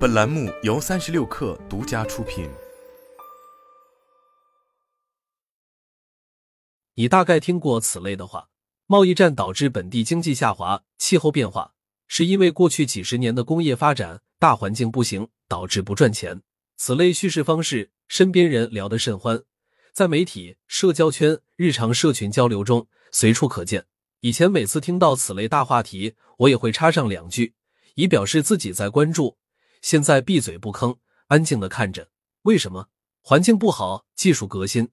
本栏目由三十六氪独家出品。你大概听过此类的话：贸易战导致本地经济下滑，气候变化是因为过去几十年的工业发展大环境不行，导致不赚钱。此类叙事方式，身边人聊得甚欢，在媒体、社交圈、日常社群交流中随处可见。以前每次听到此类大话题，我也会插上两句，以表示自己在关注。现在闭嘴不吭，安静的看着。为什么？环境不好，技术革新，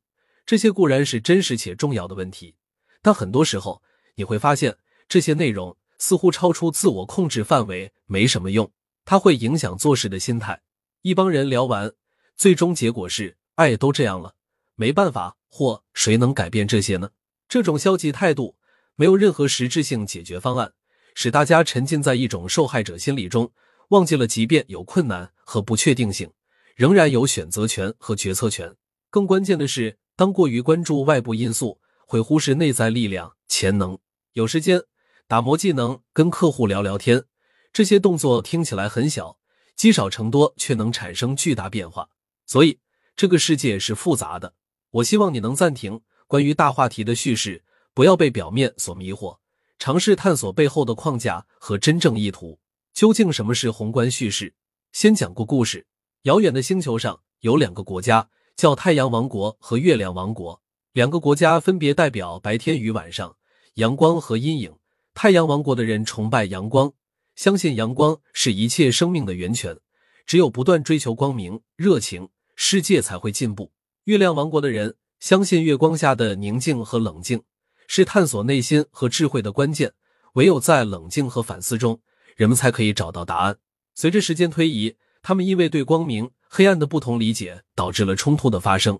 这些固然是真实且重要的问题，但很多时候你会发现，这些内容似乎超出自我控制范围，没什么用。它会影响做事的心态。一帮人聊完，最终结果是：哎，都这样了，没办法，或谁能改变这些呢？这种消极态度没有任何实质性解决方案，使大家沉浸在一种受害者心理中。忘记了，即便有困难和不确定性，仍然有选择权和决策权。更关键的是，当过于关注外部因素，会忽视内在力量、潜能。有时间打磨技能，跟客户聊聊天，这些动作听起来很小，积少成多，却能产生巨大变化。所以，这个世界是复杂的。我希望你能暂停关于大话题的叙事，不要被表面所迷惑，尝试探索背后的框架和真正意图。究竟什么是宏观叙事？先讲个故事。遥远的星球上有两个国家，叫太阳王国和月亮王国。两个国家分别代表白天与晚上，阳光和阴影。太阳王国的人崇拜阳光，相信阳光是一切生命的源泉，只有不断追求光明、热情，世界才会进步。月亮王国的人相信月光下的宁静和冷静是探索内心和智慧的关键，唯有在冷静和反思中。人们才可以找到答案。随着时间推移，他们因为对光明、黑暗的不同理解，导致了冲突的发生。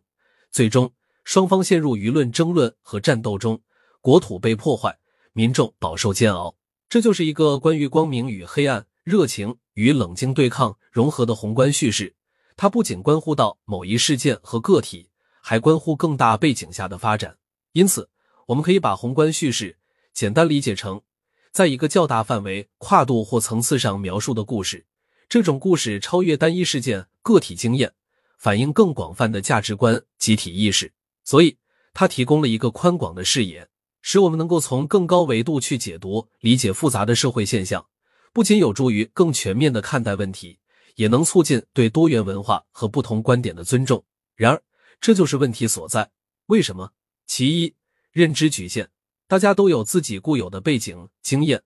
最终，双方陷入舆论争论和战斗中，国土被破坏，民众饱受煎熬。这就是一个关于光明与黑暗、热情与冷静对抗融合的宏观叙事。它不仅关乎到某一事件和个体，还关乎更大背景下的发展。因此，我们可以把宏观叙事简单理解成。在一个较大范围、跨度或层次上描述的故事，这种故事超越单一事件、个体经验，反映更广泛的价值观、集体意识。所以，它提供了一个宽广的视野，使我们能够从更高维度去解读、理解复杂的社会现象。不仅有助于更全面的看待问题，也能促进对多元文化和不同观点的尊重。然而，这就是问题所在。为什么？其一，认知局限。大家都有自己固有的背景经验，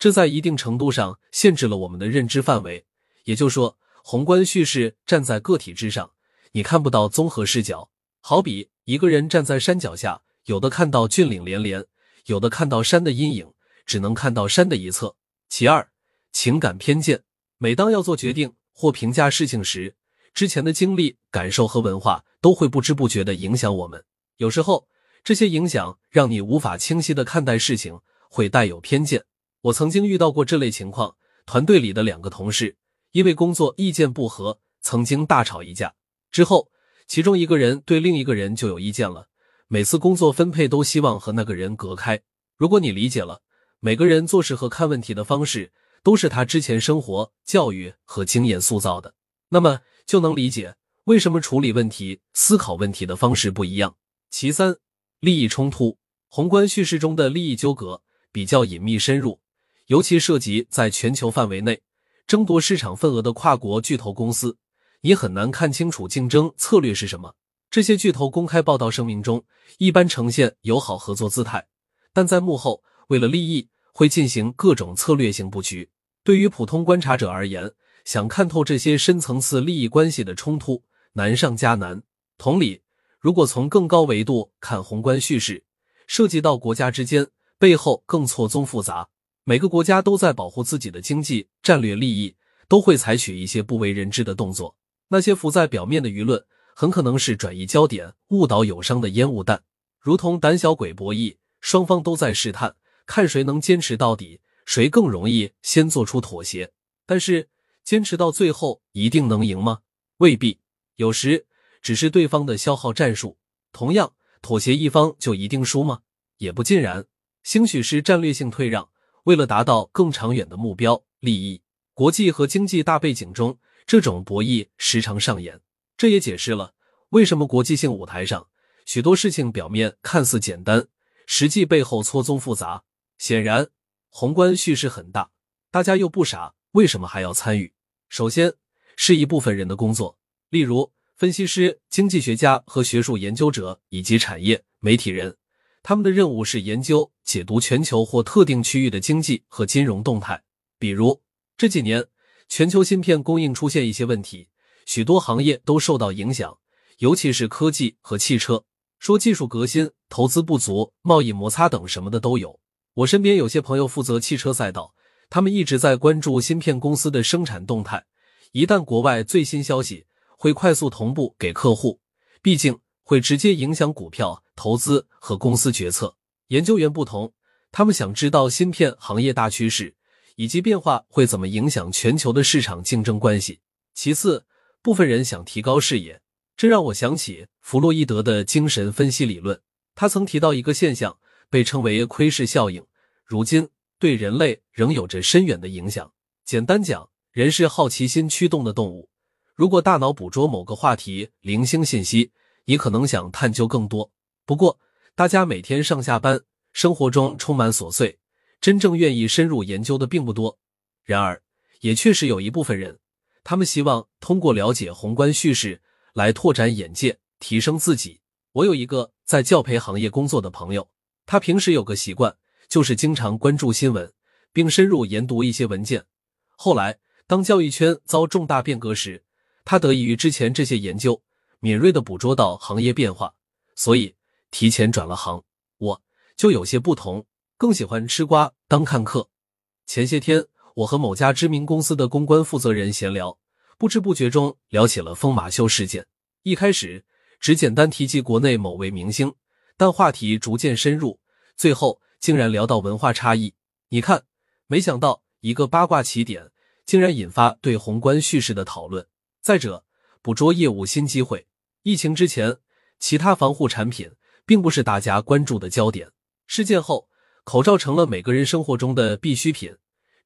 这在一定程度上限制了我们的认知范围。也就是说，宏观叙事站在个体之上，你看不到综合视角。好比一个人站在山脚下，有的看到峻岭连连，有的看到山的阴影，只能看到山的一侧。其二，情感偏见。每当要做决定或评价事情时，之前的经历、感受和文化都会不知不觉的影响我们。有时候。这些影响让你无法清晰的看待事情，会带有偏见。我曾经遇到过这类情况：团队里的两个同事因为工作意见不合，曾经大吵一架。之后，其中一个人对另一个人就有意见了，每次工作分配都希望和那个人隔开。如果你理解了每个人做事和看问题的方式都是他之前生活、教育和经验塑造的，那么就能理解为什么处理问题、思考问题的方式不一样。其三。利益冲突，宏观叙事中的利益纠葛比较隐秘深入，尤其涉及在全球范围内争夺市场份额的跨国巨头公司，你很难看清楚竞争策略是什么。这些巨头公开报道声明中一般呈现友好合作姿态，但在幕后为了利益会进行各种策略性布局。对于普通观察者而言，想看透这些深层次利益关系的冲突难上加难。同理。如果从更高维度看宏观叙事，涉及到国家之间，背后更错综复杂。每个国家都在保护自己的经济战略利益，都会采取一些不为人知的动作。那些浮在表面的舆论，很可能是转移焦点、误导友商的烟雾弹，如同胆小鬼博弈，双方都在试探，看谁能坚持到底，谁更容易先做出妥协。但是，坚持到最后一定能赢吗？未必。有时。只是对方的消耗战术，同样妥协一方就一定输吗？也不尽然，兴许是战略性退让，为了达到更长远的目标利益。国际和经济大背景中，这种博弈时常上演。这也解释了为什么国际性舞台上许多事情表面看似简单，实际背后错综复杂。显然，宏观叙事很大，大家又不傻，为什么还要参与？首先是一部分人的工作，例如分析师、经济学家和学术研究者，以及产业媒体人。他们的任务是研究、解读全球或特定区域的经济和金融动态。比如这几年，全球芯片供应出现一些问题，许多行业都受到影响，尤其是科技和汽车。说技术革新、投资不足、贸易摩擦等什么的都有。我身边有些朋友负责汽车赛道，他们一直在关注芯片公司的生产动态。一旦国外最新消息，会快速同步给客户，毕竟会直接影响股票。投资和公司决策，研究员不同，他们想知道芯片行业大趋势以及变化会怎么影响全球的市场竞争关系。其次，部分人想提高视野，这让我想起弗洛伊德的精神分析理论。他曾提到一个现象，被称为窥视效应，如今对人类仍有着深远的影响。简单讲，人是好奇心驱动的动物，如果大脑捕捉某个话题零星信息，你可能想探究更多。不过，大家每天上下班，生活中充满琐碎，真正愿意深入研究的并不多。然而，也确实有一部分人，他们希望通过了解宏观叙事来拓展眼界，提升自己。我有一个在教培行业工作的朋友，他平时有个习惯，就是经常关注新闻，并深入研读一些文件。后来，当教育圈遭重大变革时，他得益于之前这些研究，敏锐的捕捉到行业变化，所以。提前转了行，我就有些不同，更喜欢吃瓜当看客。前些天，我和某家知名公司的公关负责人闲聊，不知不觉中聊起了疯马秀事件。一开始只简单提及国内某位明星，但话题逐渐深入，最后竟然聊到文化差异。你看，没想到一个八卦起点，竟然引发对宏观叙事的讨论。再者，捕捉业务新机会。疫情之前，其他防护产品。并不是大家关注的焦点。事件后，口罩成了每个人生活中的必需品。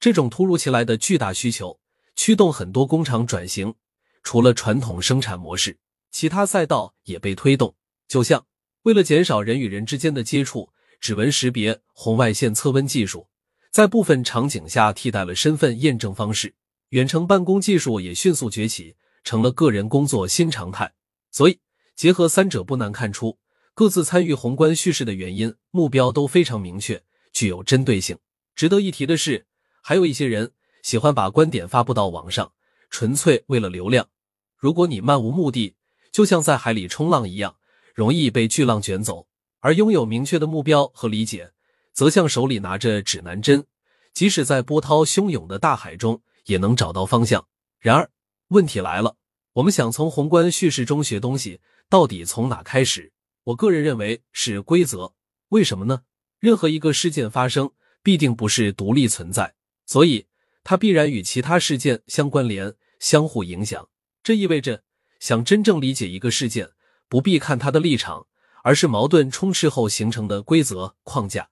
这种突如其来的巨大需求，驱动很多工厂转型。除了传统生产模式，其他赛道也被推动。就像为了减少人与人之间的接触，指纹识别、红外线测温技术在部分场景下替代了身份验证方式。远程办公技术也迅速崛起，成了个人工作新常态。所以，结合三者，不难看出。各自参与宏观叙事的原因、目标都非常明确，具有针对性。值得一提的是，还有一些人喜欢把观点发布到网上，纯粹为了流量。如果你漫无目的，就像在海里冲浪一样，容易被巨浪卷走；而拥有明确的目标和理解，则像手里拿着指南针，即使在波涛汹涌的大海中，也能找到方向。然而，问题来了，我们想从宏观叙事中学东西，到底从哪开始？我个人认为是规则，为什么呢？任何一个事件发生，必定不是独立存在，所以它必然与其他事件相关联、相互影响。这意味着，想真正理解一个事件，不必看它的立场，而是矛盾充斥后形成的规则框架。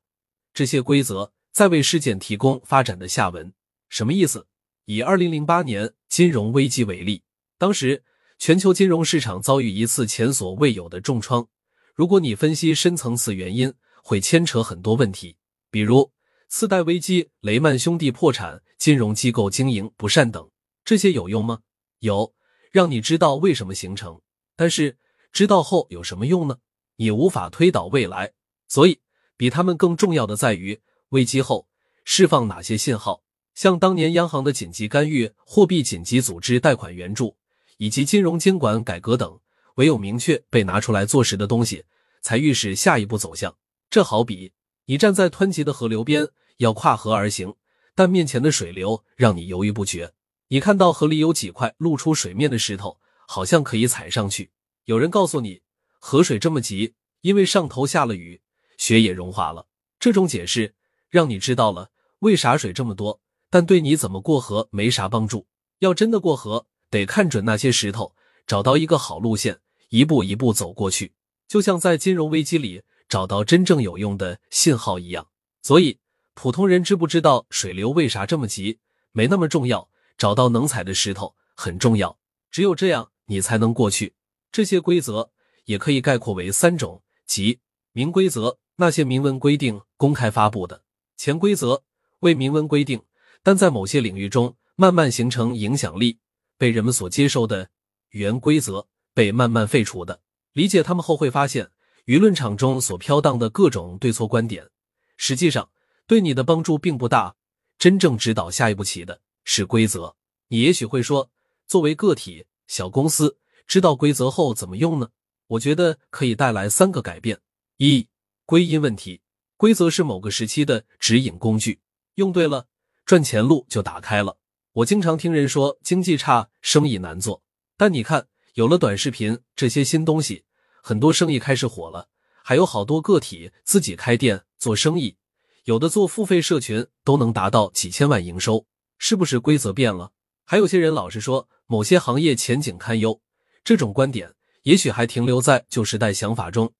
这些规则在为事件提供发展的下文。什么意思？以二零零八年金融危机为例，当时全球金融市场遭遇一次前所未有的重创。如果你分析深层次原因，会牵扯很多问题，比如次贷危机、雷曼兄弟破产、金融机构经营不善等。这些有用吗？有，让你知道为什么形成。但是知道后有什么用呢？你无法推导未来。所以，比他们更重要的在于危机后释放哪些信号，像当年央行的紧急干预、货币紧急组织贷款援助以及金融监管改革等。唯有明确被拿出来做实的东西，才预示下一步走向。这好比你站在湍急的河流边，要跨河而行，但面前的水流让你犹豫不决。你看到河里有几块露出水面的石头，好像可以踩上去。有人告诉你，河水这么急，因为上头下了雨，雪也融化了。这种解释让你知道了为啥水这么多，但对你怎么过河没啥帮助。要真的过河，得看准那些石头，找到一个好路线。一步一步走过去，就像在金融危机里找到真正有用的信号一样。所以，普通人知不知道水流为啥这么急，没那么重要。找到能踩的石头，很重要，只有这样你才能过去。这些规则也可以概括为三种，即明规则，那些明文规定、公开发布的；潜规则，为明文规定，但在某些领域中慢慢形成影响力，被人们所接受的语言规则，被慢慢废除的。理解他们后，会发现舆论场中所飘荡的各种对错观点，实际上对你的帮助并不大。真正指导下一步棋的是规则。你也许会说，作为个体、小公司，知道规则后怎么用呢？我觉得可以带来三个改变：一、归因问题。规则是某个时期的指引工具，用对了，赚钱路就打开了。我经常听人说经济差，生意难做，但你看，有了短视频这些新东西。很多生意开始火了，还有好多个体自己开店做生意，有的做付费社群都能达到几千万营收，是不是规则变了？还有些人老是说某些行业前景堪忧，这种观点也许还停留在旧时代想法中。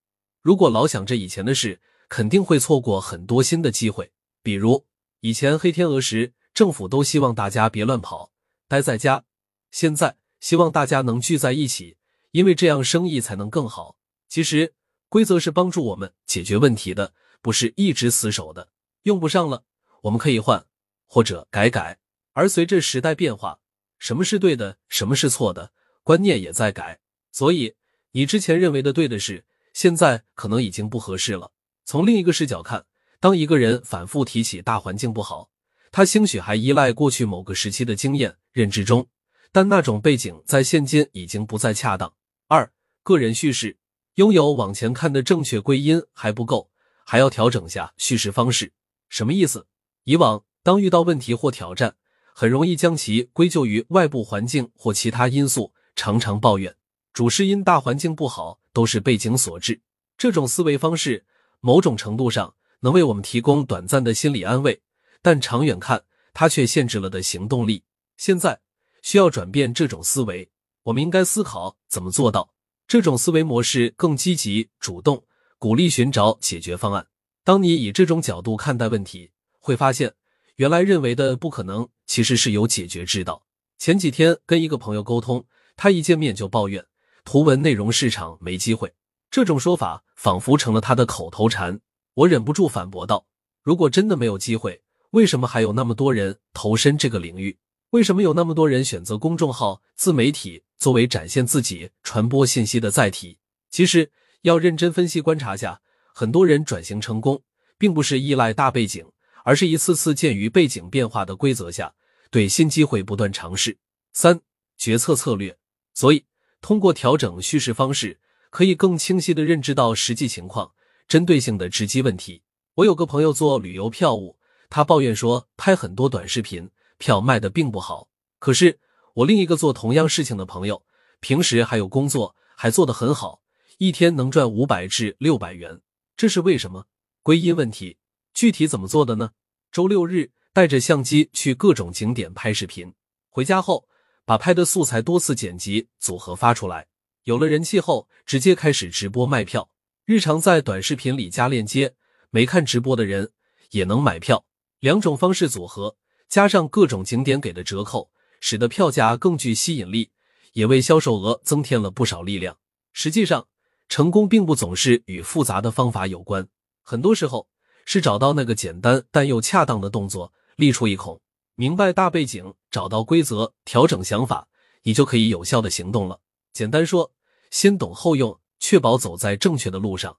如果老想着以前的事，肯定会错过很多新的机会。比如以前黑天鹅时，政府都希望大家别乱跑，待在家；现在希望大家能聚在一起。因为这样生意才能更好。其实规则是帮助我们解决问题的，不是一直死守的。用不上了，我们可以换或者改改。而随着时代变化，什么是对的，什么是错的，观念也在改。所以你之前认为的对的事，现在可能已经不合适了。从另一个视角看，当一个人反复提起大环境不好，他兴许还依赖过去某个时期的经验认知中，但那种背景在现今已经不再恰当。二个人叙事拥有往前看的正确归因还不够，还要调整下叙事方式。什么意思？以往当遇到问题或挑战，很容易将其归咎于外部环境或其他因素，常常抱怨主是因大环境不好，都是背景所致。这种思维方式，某种程度上能为我们提供短暂的心理安慰，但长远看，它却限制了的行动力。现在需要转变这种思维。我们应该思考怎么做到这种思维模式更积极、主动，鼓励寻找解决方案。当你以这种角度看待问题，会发现原来认为的不可能，其实是有解决之道。前几天跟一个朋友沟通，他一见面就抱怨图文内容市场没机会，这种说法仿佛成了他的口头禅。我忍不住反驳道：“如果真的没有机会，为什么还有那么多人投身这个领域？为什么有那么多人选择公众号、自媒体？”作为展现自己、传播信息的载体，其实要认真分析观察下，很多人转型成功，并不是依赖大背景，而是一次次鉴于背景变化的规则下，对新机会不断尝试。三、决策策略。所以，通过调整叙事方式，可以更清晰的认知到实际情况，针对性的直击问题。我有个朋友做旅游票务，他抱怨说，拍很多短视频，票卖的并不好，可是。我另一个做同样事情的朋友，平时还有工作，还做得很好，一天能赚五百至六百元，这是为什么？归因问题，具体怎么做的呢？周六日带着相机去各种景点拍视频，回家后把拍的素材多次剪辑组合发出来，有了人气后，直接开始直播卖票。日常在短视频里加链接，没看直播的人也能买票。两种方式组合，加上各种景点给的折扣。使得票价更具吸引力，也为销售额增添了不少力量。实际上，成功并不总是与复杂的方法有关，很多时候是找到那个简单但又恰当的动作，立出一孔，明白大背景，找到规则，调整想法，你就可以有效的行动了。简单说，先懂后用，确保走在正确的路上。